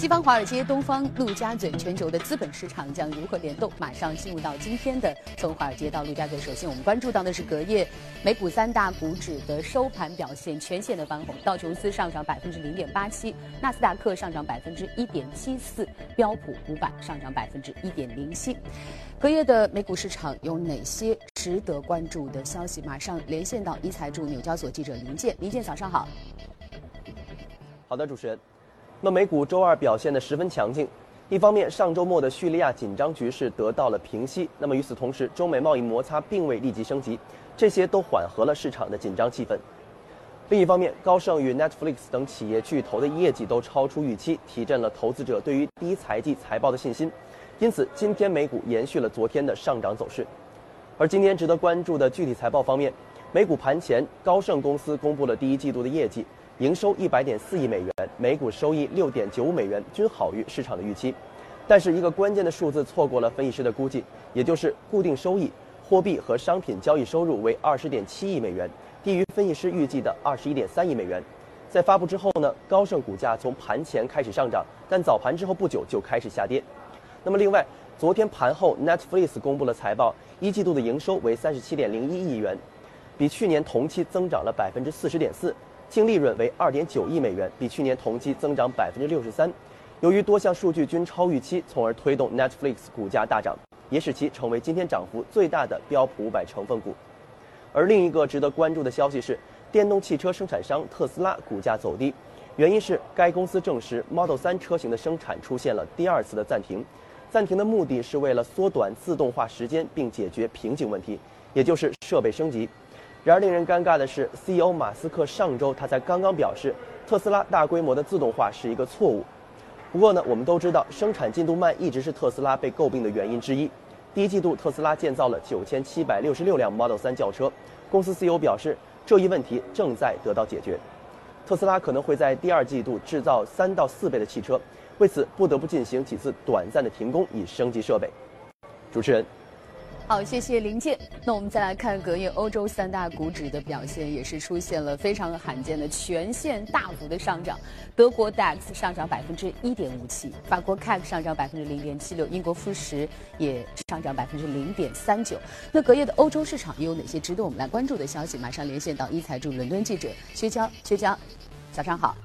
西方华尔街、东方陆家嘴，全球的资本市场将如何联动？马上进入到今天的从华尔街到陆家嘴。首先，我们关注到的是隔夜美股三大股指的收盘表现，全线的翻红。道琼斯上涨百分之零点八七，纳斯达克上涨百分之一点七四，标普五百上涨百分之一点零七。隔夜的美股市场有哪些值得关注的消息？马上连线到一财驻纽交所记者林健。林健，早上好。好的，主持人。那美股周二表现得十分强劲，一方面上周末的叙利亚紧张局势得到了平息，那么与此同时，中美贸易摩擦并未立即升级，这些都缓和了市场的紧张气氛。另一方面，高盛与 Netflix 等企业巨头的业绩都超出预期，提振了投资者对于第一财季财报的信心，因此今天美股延续了昨天的上涨走势。而今天值得关注的具体财报方面，美股盘前，高盛公司公布了第一季度的业绩。营收一百点四亿美元，每股收益六点九五美元，均好于市场的预期。但是一个关键的数字错过了分析师的估计，也就是固定收益、货币和商品交易收入为二十点七亿美元，低于分析师预计的二十一点三亿美元。在发布之后呢，高盛股价从盘前开始上涨，但早盘之后不久就开始下跌。那么另外，昨天盘后，Netflix 公布了财报，一季度的营收为三十七点零一亿元，比去年同期增长了百分之四十点四。净利润为二点九亿美元，比去年同期增长百分之六十三。由于多项数据均超预期，从而推动 Netflix 股价大涨，也使其成为今天涨幅最大的标普五百成分股。而另一个值得关注的消息是，电动汽车生产商特斯拉股价走低，原因是该公司证实 Model 3车型的生产出现了第二次的暂停。暂停的目的是为了缩短自动化时间，并解决瓶颈问题，也就是设备升级。然而，令人尴尬的是，CEO 马斯克上周他才刚刚表示，特斯拉大规模的自动化是一个错误。不过呢，我们都知道，生产进度慢一直是特斯拉被诟病的原因之一。第一季度，特斯拉建造了九千七百六十六辆 Model 3轿车。公司 CEO 表示，这一问题正在得到解决。特斯拉可能会在第二季度制造三到四倍的汽车，为此不得不进行几次短暂的停工以升级设备。主持人。好，谢谢林健。那我们再来看隔夜欧洲三大股指的表现，也是出现了非常罕见的全线大幅的上涨。德国 DAX 上涨百分之一点五七，法国 CAC 上涨百分之零点七六，英国富时也上涨百分之零点三九。那隔夜的欧洲市场又有哪些值得我们来关注的消息？马上连线到一财驻伦敦记者薛娇，薛娇，早上好。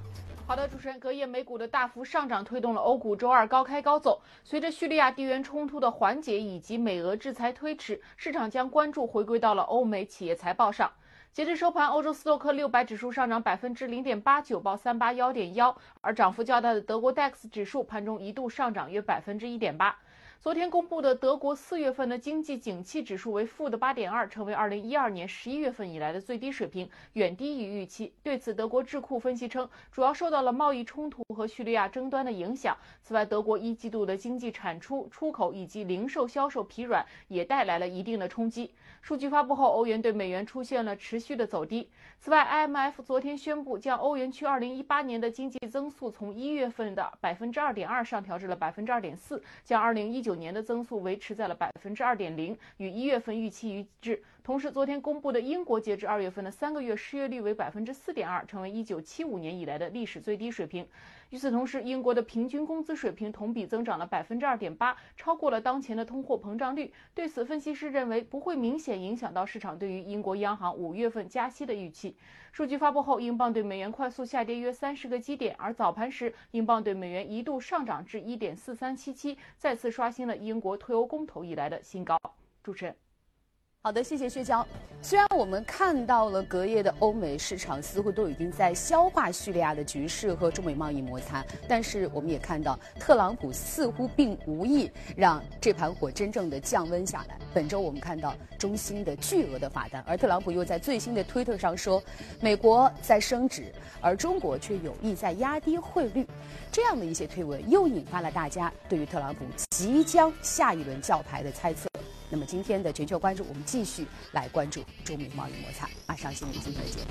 好的，主持人，隔夜美股的大幅上涨推动了欧股周二高开高走。随着叙利亚地缘冲突的缓解以及美俄制裁推迟，市场将关注回归到了欧美企业财报上。截至收盘，欧洲斯托克六百指数上涨百分之零点八九，报三八幺点幺，而涨幅较大的德国 DAX 指数盘中一度上涨约百分之一点八。昨天公布的德国四月份的经济景气指数为负的八点二，成为二零一二年十一月份以来的最低水平，远低于预期。对此，德国智库分析称，主要受到了贸易冲突和叙利亚争端的影响。此外，德国一季度的经济产出、出口以及零售销售疲软，也带来了一定的冲击。数据发布后，欧元对美元出现了持续的走低。此外，IMF 昨天宣布将欧元区二零一八年的经济增速从一月份的百分之二点二上调至了百分之二点四，将二零一九年的增速维持在了百分之二点零，与一月份预期一致。同时，昨天公布的英国截至二月份的三个月失业率为百分之四点二，成为一九七五年以来的历史最低水平。与此同时，英国的平均工资水平同比增长了百分之二点八，超过了当前的通货膨胀率。对此，分析师认为不会明显影响到市场对于英国央行五月份加息的预期。数据发布后，英镑对美元快速下跌约三十个基点，而早盘时，英镑对美元一度上涨至一点四三七七，再次刷新了英国退欧公投以来的新高。主持人。好的，谢谢薛娇。虽然我们看到了隔夜的欧美市场似乎都已经在消化叙利亚的局势和中美贸易摩擦，但是我们也看到特朗普似乎并无意让这盘火真正的降温下来。本周我们看到中兴的巨额的罚单，而特朗普又在最新的推特上说，美国在升值，而中国却有意在压低汇率。这样的一些推文又引发了大家对于特朗普即将下一轮叫牌的猜测。那么今天的全球关注，我们继续来关注中美贸易摩擦。马上进入今天的节目。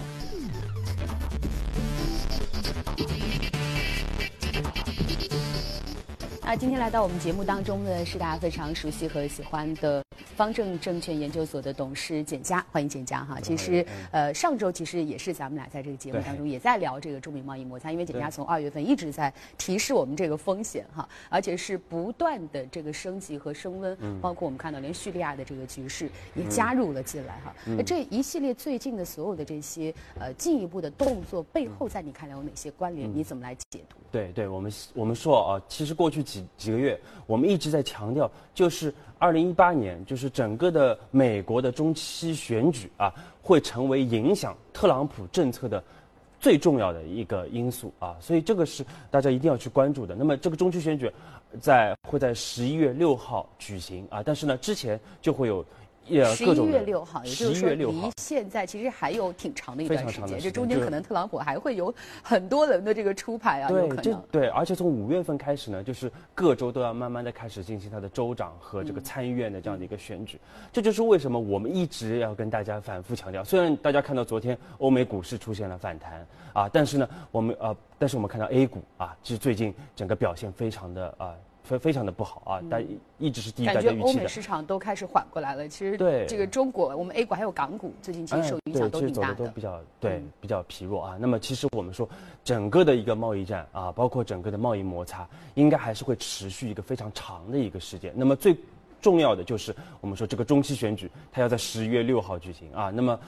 那今天来到我们节目当中呢是大家非常熟悉和喜欢的方正证券研究所的董事简佳，欢迎简佳哈。其实呃上周其实也是咱们俩在这个节目当中也在聊这个中美贸易摩擦，因为简佳从二月份一直在提示我们这个风险哈，而且是不断的这个升级和升温，包括我们看到连叙利亚的这个局势也加入了进来哈。那这一系列最近的所有的这些呃进一步的动作背后，在你看来有哪些关联？你怎么来解读？对对，我们我们说啊，其实过去几几个月，我们一直在强调，就是二零一八年，就是整个的美国的中期选举啊，会成为影响特朗普政策的最重要的一个因素啊，所以这个是大家一定要去关注的。那么这个中期选举在会在十一月六号举行啊，但是呢，之前就会有。十一月六号，也就是说离现在其实还有挺长的一段时间，这中间可能特朗普还会有很多轮的这个出牌啊，有可能。对，而且从五月份开始呢，就是各州都要慢慢的开始进行他的州长和这个参议院的这样的一个选举，这就是为什么我们一直要跟大家反复强调。虽然大家看到昨天欧美股市出现了反弹啊，但是呢，我们呃，但是我们看到 A 股啊，其实最近整个表现非常的啊。非非常的不好啊，但一直是低于大家预期的。感觉欧美市场都开始缓过来了。其实对这个中国，我们 A 股还有港股，最近其实受影响都挺大的。都比较对比较疲弱啊。那么其实我们说，整个的一个贸易战啊，包括整个的贸易摩擦，应该还是会持续一个非常长的一个时间。那么最重要的就是我们说这个中期选举，它要在十一月六号举行啊。那么。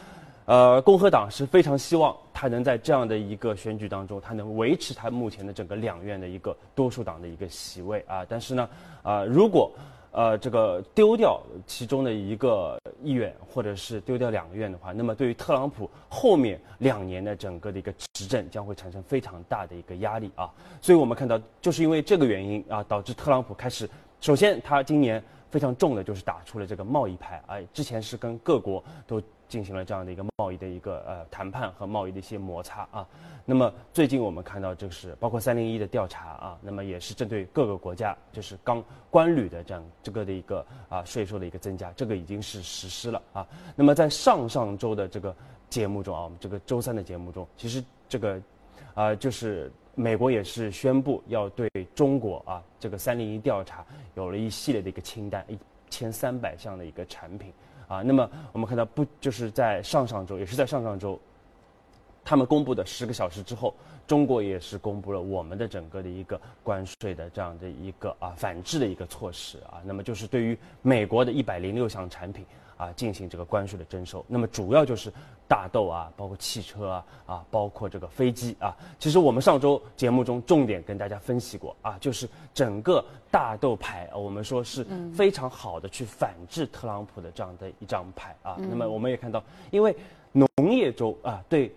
呃，共和党是非常希望他能在这样的一个选举当中，他能维持他目前的整个两院的一个多数党的一个席位啊。但是呢，啊，如果呃这个丢掉其中的一个议院，或者是丢掉两个院的话，那么对于特朗普后面两年的整个的一个执政将会产生非常大的一个压力啊。所以我们看到，就是因为这个原因啊，导致特朗普开始，首先他今年非常重的就是打出了这个贸易牌啊，之前是跟各国都。进行了这样的一个贸易的一个呃谈判和贸易的一些摩擦啊，那么最近我们看到就是包括三零一的调查啊，那么也是针对各个国家就是刚关旅的这样这个的一个啊税收的一个增加，这个已经是实施了啊。那么在上上周的这个节目中啊，我们这个周三的节目中，其实这个啊就是美国也是宣布要对中国啊这个三零一调查有了一系列的一个清单，一千三百项的一个产品。啊，那么我们看到不就是在上上周，也是在上上周，他们公布的十个小时之后，中国也是公布了我们的整个的一个关税的这样的一个啊反制的一个措施啊，那么就是对于美国的一百零六项产品。啊，进行这个关税的征收，那么主要就是大豆啊，包括汽车啊，啊，包括这个飞机啊。其实我们上周节目中重点跟大家分析过啊，就是整个大豆牌，我们说是非常好的去反制特朗普的这样的一张牌啊。那么我们也看到，因为农业州啊，对。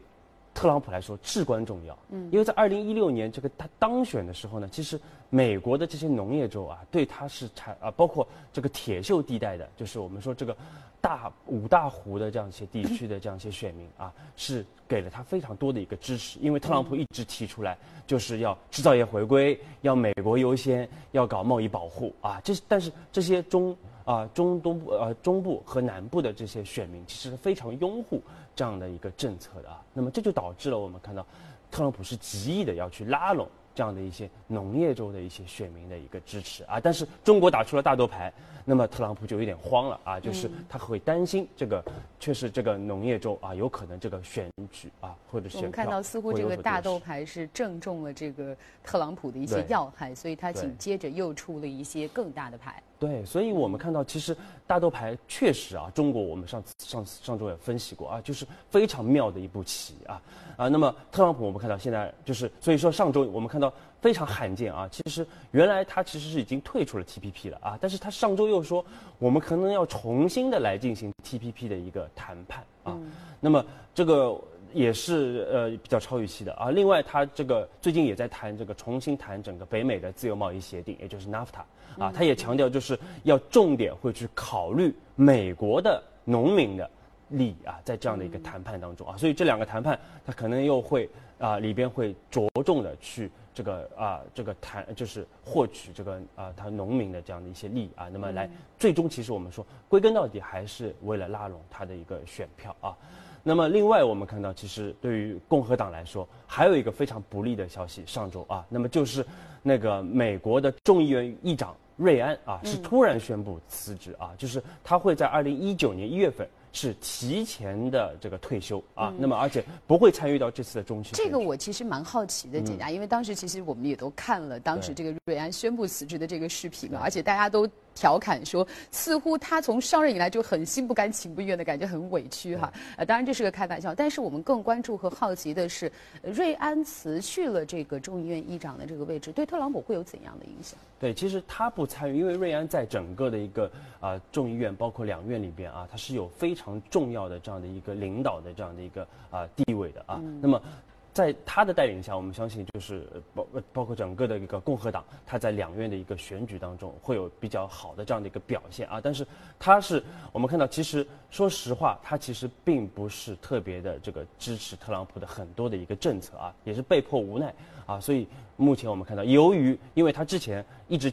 特朗普来说至关重要，嗯，因为在二零一六年这个他当选的时候呢，其实美国的这些农业州啊，对他是产啊，包括这个铁锈地带的，就是我们说这个大五大湖的这样一些地区的这样一些选民啊，是给了他非常多的一个支持，因为特朗普一直提出来就是要制造业回归，要美国优先，要搞贸易保护啊，这但是这些中。啊，中东部、呃中部和南部的这些选民其实非常拥护这样的一个政策的啊。那么这就导致了我们看到，特朗普是极力的要去拉拢这样的一些农业州的一些选民的一个支持啊。但是中国打出了大豆牌，那么特朗普就有点慌了啊，就是他会担心这个，确实这个农业州啊有可能这个选举啊或者选我们看到似乎这个大豆牌是正中了这个特朗普的一些要害，所以他紧接着又出了一些更大的牌。对，所以我们看到，其实大豆牌确实啊，中国我们上次上次上周也分析过啊，就是非常妙的一步棋啊啊。那么特朗普我们看到现在就是，所以说上周我们看到非常罕见啊，其实原来他其实是已经退出了 TPP 了啊，但是他上周又说我们可能要重新的来进行 TPP 的一个谈判啊。那么这个也是呃比较超预期的啊。另外他这个最近也在谈这个重新谈整个北美的自由贸易协定，也就是 NAFTA。啊，他也强调，就是要重点会去考虑美国的农民的利益啊，在这样的一个谈判当中啊，所以这两个谈判，他可能又会啊里边会着重的去这个啊这个谈，就是获取这个啊他农民的这样的一些利益啊，那么来最终其实我们说归根到底还是为了拉拢他的一个选票啊。那么另外我们看到，其实对于共和党来说，还有一个非常不利的消息，上周啊，那么就是那个美国的众议院议长。瑞安啊是突然宣布辞职啊，就是他会在二零一九年一月份。是提前的这个退休啊，那么而且不会参与到这次的中期。这个我其实蛮好奇的，简家，因为当时其实我们也都看了当时这个瑞安宣布辞职的这个视频嘛，而且大家都调侃说，似乎他从上任以来就很心不甘情不愿的感觉，很委屈哈。呃，当然这是个开玩笑，但是我们更关注和好奇的是，瑞安辞去了这个众议院议长的这个位置，对特朗普会有怎样的影响？对，其实他不参与，因为瑞安在整个的一个啊众议院，包括两院里边啊，他是有非常重要的这样的一个领导的这样的一个啊地位的啊。那么，在他的带领下，我们相信就是包包括整个的一个共和党，他在两院的一个选举当中会有比较好的这样的一个表现啊。但是他是我们看到，其实说实话，他其实并不是特别的这个支持特朗普的很多的一个政策啊，也是被迫无奈啊，所以。目前我们看到，由于因为他之前一直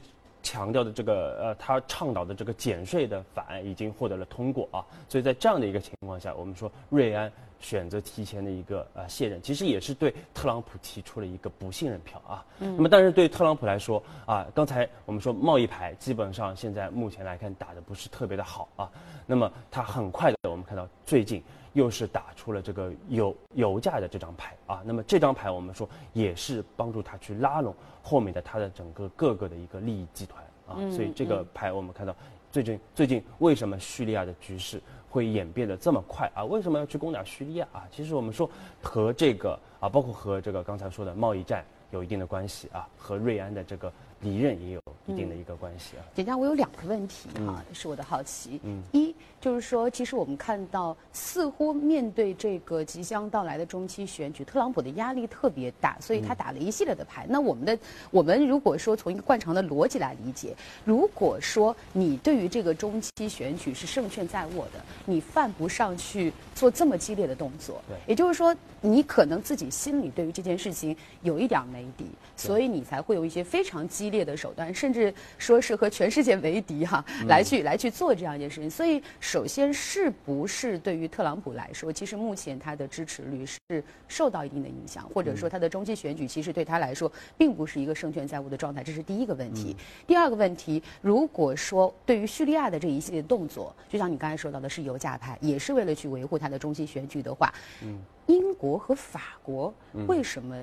强调的这个呃，他倡导的这个减税的法案已经获得了通过啊，所以在这样的一个情况下，我们说瑞安选择提前的一个呃卸任，其实也是对特朗普提出了一个不信任票啊。嗯。那么，但是对特朗普来说啊，刚才我们说贸易牌基本上现在目前来看打的不是特别的好啊。那么，他很快的，我们看到最近。又是打出了这个油油价的这张牌啊，那么这张牌我们说也是帮助他去拉拢后面的他的整个各个的一个利益集团啊，所以这个牌我们看到最近最近为什么叙利亚的局势会演变得这么快啊？为什么要去攻打叙利亚啊？其实我们说和这个啊，包括和这个刚才说的贸易战有一定的关系啊，和瑞安的这个离任也有一定的一个关系啊。简家，我有两个问题啊，是我的好奇，嗯，一。就是说，其实我们看到，似乎面对这个即将到来的中期选举，特朗普的压力特别大，所以他打了一系列的牌。那我们的，我们如果说从一个惯常的逻辑来理解，如果说你对于这个中期选举是胜券在握的，你犯不上去做这么激烈的动作。对，也就是说，你可能自己心里对于这件事情有一点没底，所以你才会有一些非常激烈的手段，甚至说是和全世界为敌哈，来去来去做这样一件事情。所以。首先，是不是对于特朗普来说，其实目前他的支持率是受到一定的影响，或者说他的中期选举其实对他来说并不是一个胜券在握的状态，这是第一个问题。第二个问题，如果说对于叙利亚的这一系列动作，就像你刚才说到的是油价派，也是为了去维护他的中期选举的话，英国和法国为什么？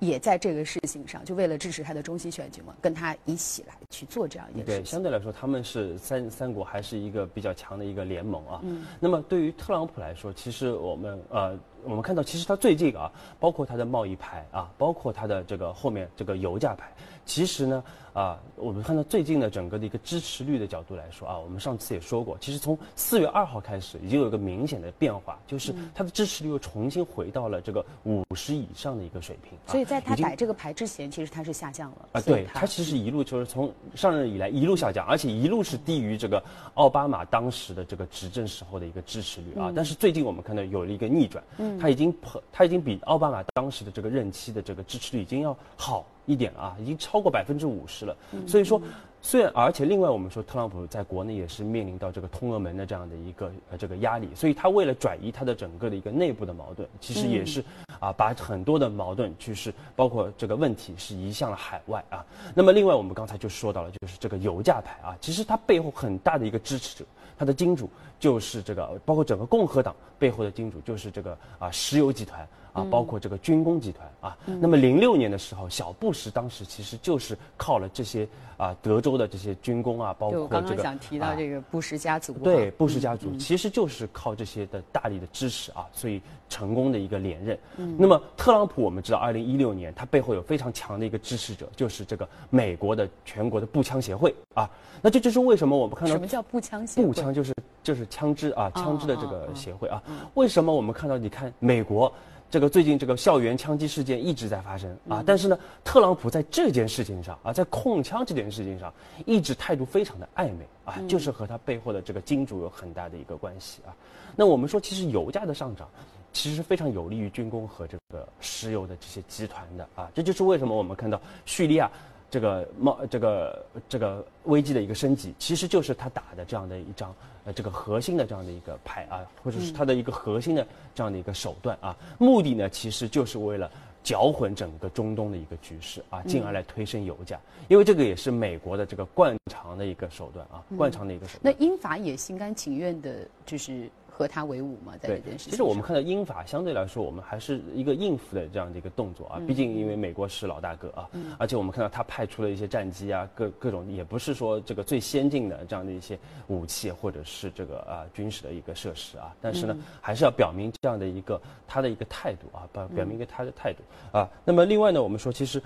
也在这个事情上，就为了支持他的中期选举嘛，跟他一起来去做这样一件事情。对，相对来说，他们是三三国还是一个比较强的一个联盟啊。嗯。那么对于特朗普来说，其实我们呃，我们看到其实他最近啊，包括他的贸易牌啊，包括他的这个后面这个油价牌，其实呢。啊，我们看到最近的整个的一个支持率的角度来说啊，我们上次也说过，其实从四月二号开始已经有一个明显的变化，就是它的支持率又重新回到了这个五十以上的一个水平。所以在他摆这个牌之前，其实它是下降了。啊，对，它其实一路就是从上任以来一路下降，而且一路是低于这个奥巴马当时的这个执政时候的一个支持率啊。但是最近我们看到有了一个逆转，嗯，它已经他已经比奥巴马当时的这个任期的这个支持率已经要好。一点了啊，已经超过百分之五十了。所以说，虽然而且另外我们说，特朗普在国内也是面临到这个通俄门的这样的一个呃这个压力，所以他为了转移他的整个的一个内部的矛盾，其实也是啊把很多的矛盾就是包括这个问题是移向了海外啊。那么另外我们刚才就说到了，就是这个油价牌啊，其实它背后很大的一个支持者，它的金主就是这个，包括整个共和党背后的金主就是这个啊石油集团。啊，包括这个军工集团啊，那么零六年的时候，小布什当时其实就是靠了这些啊德州的这些军工啊，包括这个刚刚想提到这个布什家族，对布什家族其实就是靠这些的大力的支持啊，所以成功的一个连任。那么特朗普我们知道，二零一六年他背后有非常强的一个支持者，就是这个美国的全国的步枪协会啊。那这就是为什么我们看到什么叫步枪协会？步枪就是就是枪支啊，枪支的这个协会啊。为什么我们看到？你看美国。这个最近这个校园枪击事件一直在发生啊，但是呢，特朗普在这件事情上啊，在控枪这件事情上，一直态度非常的暧昧啊，就是和他背后的这个金主有很大的一个关系啊。那我们说，其实油价的上涨，其实非常有利于军工和这个石油的这些集团的啊，这就是为什么我们看到叙利亚。这个贸这个这个危机的一个升级，其实就是他打的这样的一张呃这个核心的这样的一个牌啊，或者是他的一个核心的这样的一个手段啊，目的呢其实就是为了搅混整个中东的一个局势啊，进而来推升油价，因为这个也是美国的这个惯常的一个手段啊，惯常的一个手段。那英法也心甘情愿的，就是。和他为伍嘛，在这件事情。其实我们看到英法相对来说，我们还是一个应付的这样的一个动作啊。毕竟因为美国是老大哥啊，而且我们看到他派出了一些战机啊，各各种也不是说这个最先进的这样的一些武器或者是这个啊军事的一个设施啊。但是呢，还是要表明这样的一个他的一个态度啊，表表明一个他的态度啊。那么另外呢，我们说其实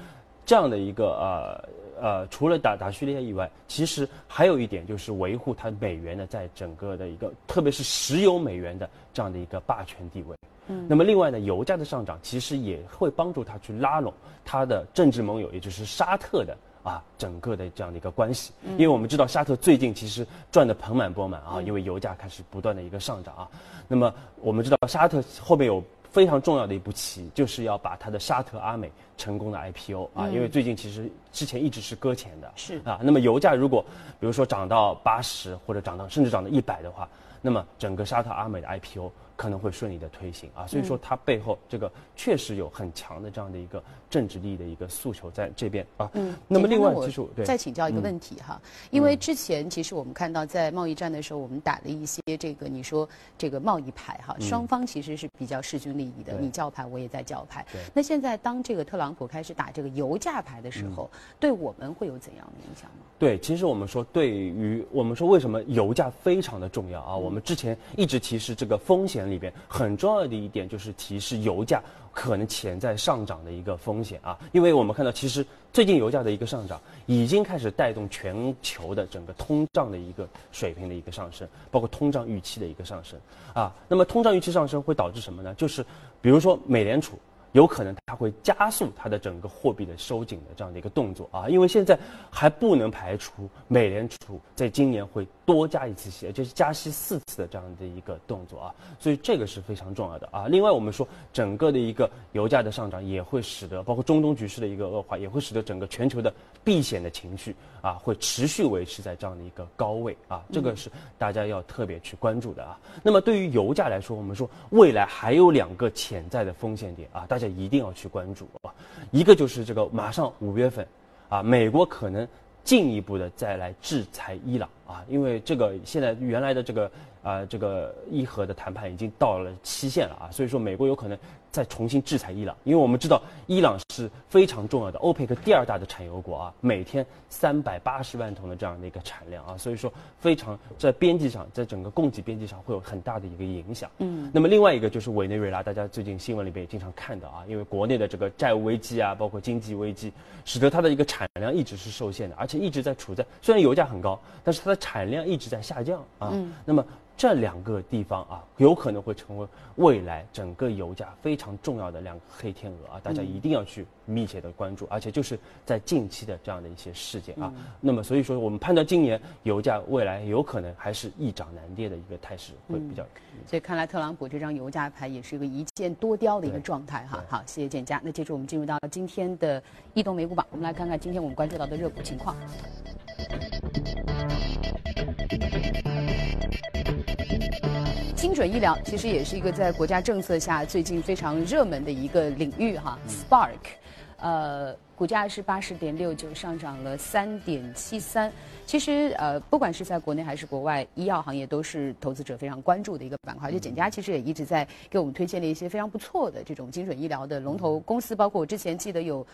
这样的一个呃。呃，除了打打叙利亚以外，其实还有一点就是维护它美元的在整个的一个，特别是石油美元的这样的一个霸权地位。嗯，那么另外呢，油价的上涨其实也会帮助它去拉拢它的政治盟友，也就是沙特的啊整个的这样的一个关系。因为我们知道沙特最近其实赚得盆满钵满啊，因为油价开始不断的一个上涨啊。那么我们知道沙特后面有。非常重要的一步棋，就是要把它的沙特阿美成功的 IPO 啊，因为最近其实之前一直是搁浅的，是啊。那么油价如果比如说涨到八十或者涨到甚至涨到一百的话，那么整个沙特阿美的 IPO。可能会顺利的推行啊，所以说它背后这个确实有很强的这样的一个政治利益的一个诉求在这边啊。嗯，那么另外其实再请教一个问题哈，因为之前其实我们看到在贸易战的时候，我们打了一些这个你说这个贸易牌哈，双方其实是比较势均力敌的，你叫牌我也在叫牌。那现在当这个特朗普开始打这个油价牌的时候，对我们会有怎样的影响吗？对，其实我们说对于我们说为什么油价非常的重要啊？我们之前一直提示这个风险。里边很重要的一点就是提示油价可能潜在上涨的一个风险啊，因为我们看到其实最近油价的一个上涨已经开始带动全球的整个通胀的一个水平的一个上升，包括通胀预期的一个上升啊。那么通胀预期上升会导致什么呢？就是比如说美联储。有可能它会加速它的整个货币的收紧的这样的一个动作啊，因为现在还不能排除美联储在今年会多加一次息，就是加息四次的这样的一个动作啊，所以这个是非常重要的啊。另外，我们说整个的一个油价的上涨也会使得，包括中东局势的一个恶化，也会使得整个全球的避险的情绪啊会持续维持在这样的一个高位啊，这个是大家要特别去关注的啊。那么对于油价来说，我们说未来还有两个潜在的风险点啊，大家。一定要去关注啊！一个就是这个，马上五月份，啊，美国可能进一步的再来制裁伊朗啊，因为这个现在原来的这个啊这个伊核的谈判已经到了期限了啊，所以说美国有可能。再重新制裁伊朗，因为我们知道伊朗是非常重要的欧佩克第二大的产油国啊，每天三百八十万桶的这样的一个产量啊，所以说非常在边际上，在整个供给边际上会有很大的一个影响。嗯，那么另外一个就是委内瑞拉，大家最近新闻里边也经常看到啊，因为国内的这个债务危机啊，包括经济危机，使得它的一个产量一直是受限的，而且一直在处在虽然油价很高，但是它的产量一直在下降啊。嗯，那么。这两个地方啊，有可能会成为未来整个油价非常重要的两个黑天鹅啊，大家一定要去密切的关注，而且就是在近期的这样的一些事件啊。那么，所以说我们判断今年油价未来有可能还是易涨难跌的一个态势会比较。所以看来特朗普这张油价牌也是一个一箭多雕的一个状态哈。好，谢谢建家。那接着我们进入到今天的异动美股榜，我们来看看今天我们关注到的热股情况。精准医疗其实也是一个在国家政策下最近非常热门的一个领域哈，Spark，呃。股价是八十点六九，上涨了三点七三。其实，呃，不管是在国内还是国外，医药行业都是投资者非常关注的一个板块。就简家其实也一直在给我们推荐了一些非常不错的这种精准医疗的龙头公司，包括我之前记得有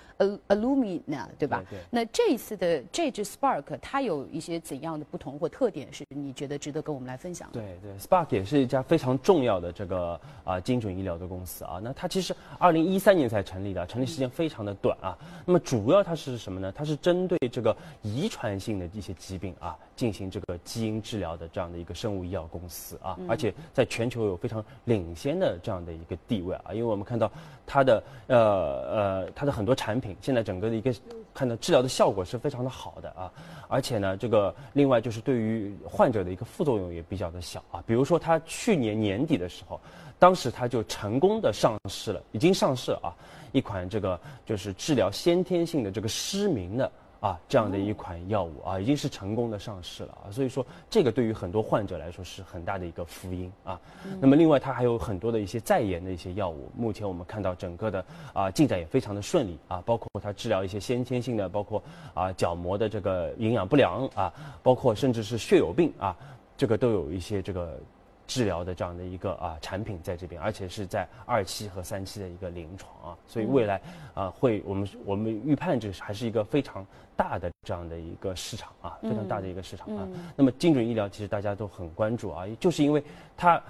Alumina，对吧？对。那这一次的这支 Spark，它有一些怎样的不同或特点是你觉得值得跟我们来分享？对对，Spark 也是一家非常重要的这个啊精准医疗的公司啊。那它其实二零一三年才成立的，成立时间非常的短啊。那么主要它是什么呢？它是针对这个遗传性的一些疾病啊，进行这个基因治疗的这样的一个生物医药公司啊，而且在全球有非常领先的这样的一个地位啊。因为我们看到它的呃呃它的很多产品，现在整个的一个看到治疗的效果是非常的好的啊，而且呢，这个另外就是对于患者的一个副作用也比较的小啊。比如说它去年年底的时候，当时它就成功的上市了，已经上市了啊。一款这个就是治疗先天性的这个失明的啊，这样的一款药物啊，已经是成功的上市了啊，所以说这个对于很多患者来说是很大的一个福音啊。那么另外它还有很多的一些在研的一些药物，目前我们看到整个的啊进展也非常的顺利啊，包括它治疗一些先天性的，包括啊角膜的这个营养不良啊，包括甚至是血友病啊，这个都有一些这个。治疗的这样的一个啊产品在这边，而且是在二期和三期的一个临床啊，所以未来啊会我们我们预判这是还是一个非常大的这样的一个市场啊，非常大的一个市场啊。那么精准医疗其实大家都很关注啊，就是因为它。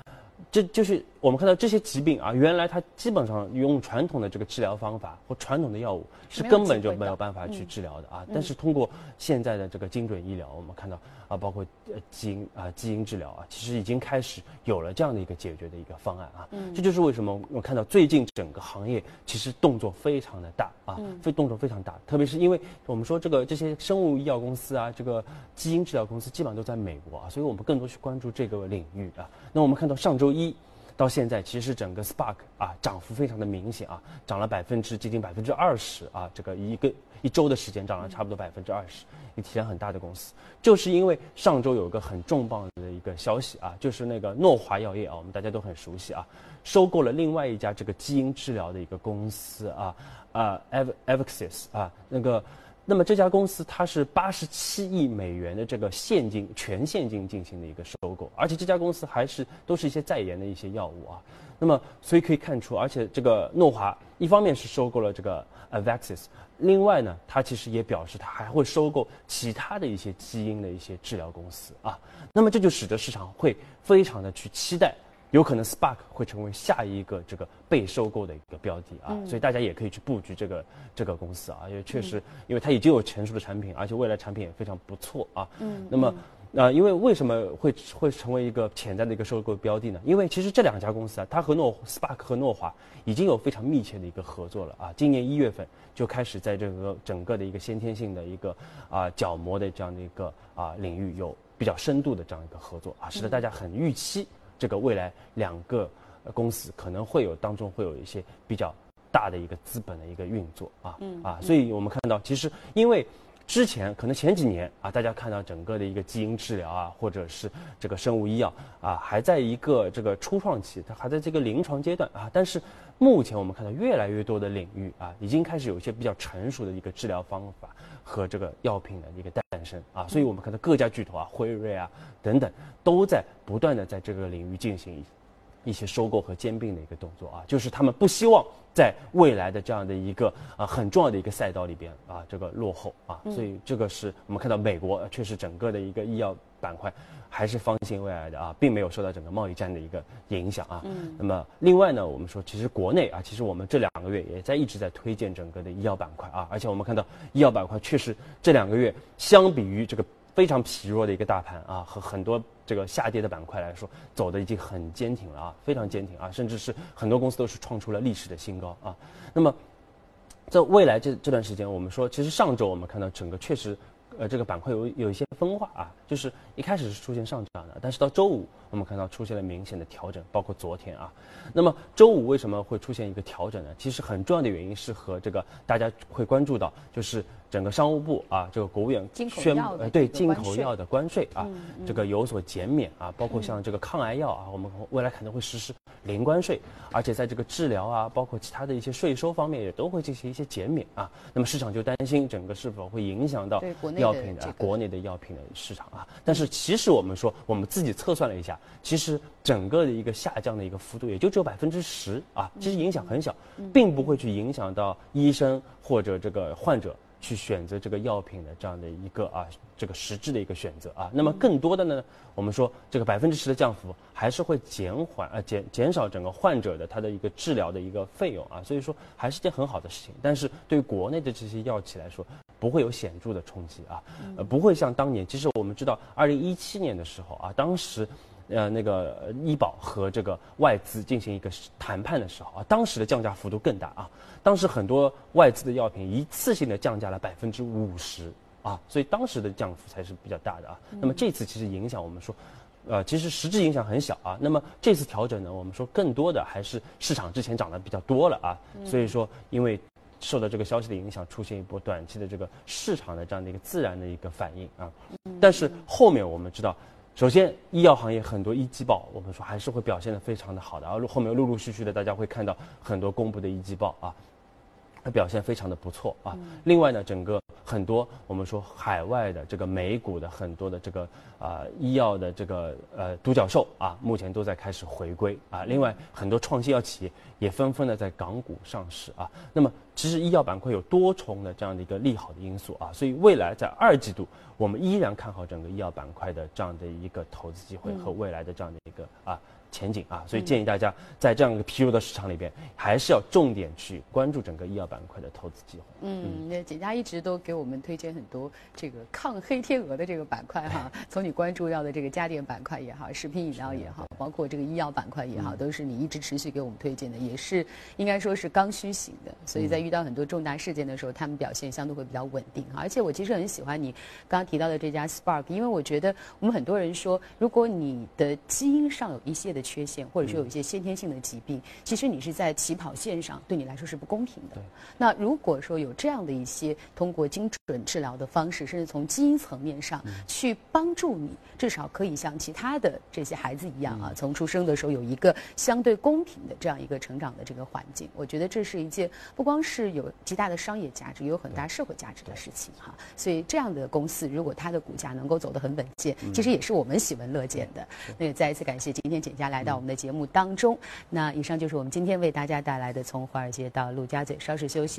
这就是我们看到这些疾病啊，原来它基本上用传统的这个治疗方法或传统的药物是根本就没有办法去治疗的啊。但是通过现在的这个精准医疗，我们看到啊，包括呃基因啊基因治疗啊，其实已经开始有了这样的一个解决的一个方案啊。嗯这就是为什么我看到最近整个行业其实动作非常的大啊，非动作非常大。特别是因为我们说这个这些生物医药公司啊，这个基因治疗公司基本上都在美国啊，所以我们更多去关注这个领域啊。那我们看到上周。一到现在，其实整个 Spark 啊涨幅非常的明显啊，涨了百分之接近百分之二十啊，这个一个一周的时间涨了差不多百分之二十，一体量很大的公司，就是因为上周有一个很重磅的一个消息啊，就是那个诺华药业啊，我们大家都很熟悉啊，收购了另外一家这个基因治疗的一个公司啊啊 Ev Evxis 啊那个。那么这家公司它是八十七亿美元的这个现金全现金进行的一个收购，而且这家公司还是都是一些在研的一些药物啊。那么所以可以看出，而且这个诺华一方面是收购了这个 Avexis，另外呢，它其实也表示它还会收购其他的一些基因的一些治疗公司啊。那么这就使得市场会非常的去期待。有可能 Spark 会成为下一个这个被收购的一个标的啊，所以大家也可以去布局这个这个公司啊，因为确实，因为它已经有成熟的产品，而且未来产品也非常不错啊。嗯。那么，呃，因为为什么会会成为一个潜在的一个收购标的呢？因为其实这两家公司啊，它和诺 Spark 和诺华已经有非常密切的一个合作了啊。今年一月份就开始在这个整个的一个先天性的一个啊角膜的这样的一个啊领域有比较深度的这样一个合作啊，使得大家很预期。这个未来两个公司可能会有当中会有一些比较大的一个资本的一个运作啊啊，所以我们看到其实因为之前可能前几年啊，大家看到整个的一个基因治疗啊，或者是这个生物医药啊，还在一个这个初创期，它还在这个临床阶段啊，但是目前我们看到越来越多的领域啊，已经开始有一些比较成熟的一个治疗方法和这个药品的一个诞生啊，所以我们看到各家巨头啊，辉瑞啊等等都在。不断的在这个领域进行一些收购和兼并的一个动作啊，就是他们不希望在未来的这样的一个啊很重要的一个赛道里边啊这个落后啊，所以这个是我们看到美国确实整个的一个医药板块还是方兴未艾的啊，并没有受到整个贸易战的一个影响啊。那么另外呢，我们说其实国内啊，其实我们这两个月也在一直在推荐整个的医药板块啊，而且我们看到医药板块确实这两个月相比于这个。非常疲弱的一个大盘啊，和很多这个下跌的板块来说，走的已经很坚挺了啊，非常坚挺啊，甚至是很多公司都是创出了历史的新高啊。那么，在未来这这段时间，我们说，其实上周我们看到整个确实，呃，这个板块有有一些分化啊，就是一开始是出现上涨的，但是到周五我们看到出现了明显的调整，包括昨天啊。那么周五为什么会出现一个调整呢？其实很重要的原因是和这个大家会关注到，就是。整个商务部啊，这个国务院宣布，呃，对进口药的关税啊，这个有所减免啊，包括像这个抗癌药啊，我们未来可能会实施零关税，而且在这个治疗啊，包括其他的一些税收方面也都会进行一些减免啊。那么市场就担心整个是否会影响到药品的国内的药品的市场啊。但是其实我们说，我们自己测算了一下，其实整个的一个下降的一个幅度也就只有百分之十啊，其实影响很小，并不会去影响到医生或者这个患者。去选择这个药品的这样的一个啊，这个实质的一个选择啊。那么更多的呢，我们说这个百分之十的降幅还是会减缓啊减减少整个患者的他的一个治疗的一个费用啊。所以说还是件很好的事情。但是对国内的这些药企来说，不会有显著的冲击啊，呃不会像当年。其实我们知道，二零一七年的时候啊，当时。呃，那个医保和这个外资进行一个谈判的时候啊，当时的降价幅度更大啊。当时很多外资的药品一次性的降价了百分之五十啊，所以当时的降幅才是比较大的啊。那么这次其实影响我们说，呃，其实实质影响很小啊。那么这次调整呢，我们说更多的还是市场之前涨得比较多了啊，所以说因为受到这个消息的影响，出现一波短期的这个市场的这样的一个自然的一个反应啊。但是后面我们知道，首先医药行业很多一季报，我们说还是会表现的非常的好的，而后面陆陆续续的大家会看到很多公布的一季报啊。它表现非常的不错啊。另外呢，整个很多我们说海外的这个美股的很多的这个啊医药的这个呃独角兽啊，目前都在开始回归啊。另外，很多创新药企业也纷纷的在港股上市啊。那么，其实医药板块有多重的这样的一个利好的因素啊，所以未来在二季度，我们依然看好整个医药板块的这样的一个投资机会和未来的这样的一个啊。前景啊，所以建议大家在这样一个疲弱的市场里边，还是要重点去关注整个医药板块的投资机会。嗯，那简家一直都给我们推荐很多这个抗黑天鹅的这个板块哈，从你关注到的这个家电板块也好，食品饮料也好，包括这个医药板块也好，都是你一直持续给我们推荐的，也是应该说是刚需型的。所以在遇到很多重大事件的时候，他们表现相对会比较稳定而且我其实很喜欢你刚刚提到的这家 Spark，因为我觉得我们很多人说，如果你的基因上有一些的缺陷，或者说有一些先天性的疾病，其实你是在起跑线上，对你来说是不公平的。那如果说有这样的一些通过精准治疗的方式，甚至从基因层面上去帮助你，至少可以像其他的这些孩子一样啊，从出生的时候有一个相对公平的这样一个成长的这个环境。我觉得这是一件不光是有极大的商业价值，也有很大社会价值的事情哈。所以这样的公司，如果它的股价能够走得很稳健，其实也是我们喜闻乐见的。那也再一次感谢今天简家来到我们。的节目当中，那以上就是我们今天为大家带来的从华尔街到陆家嘴，稍事休息。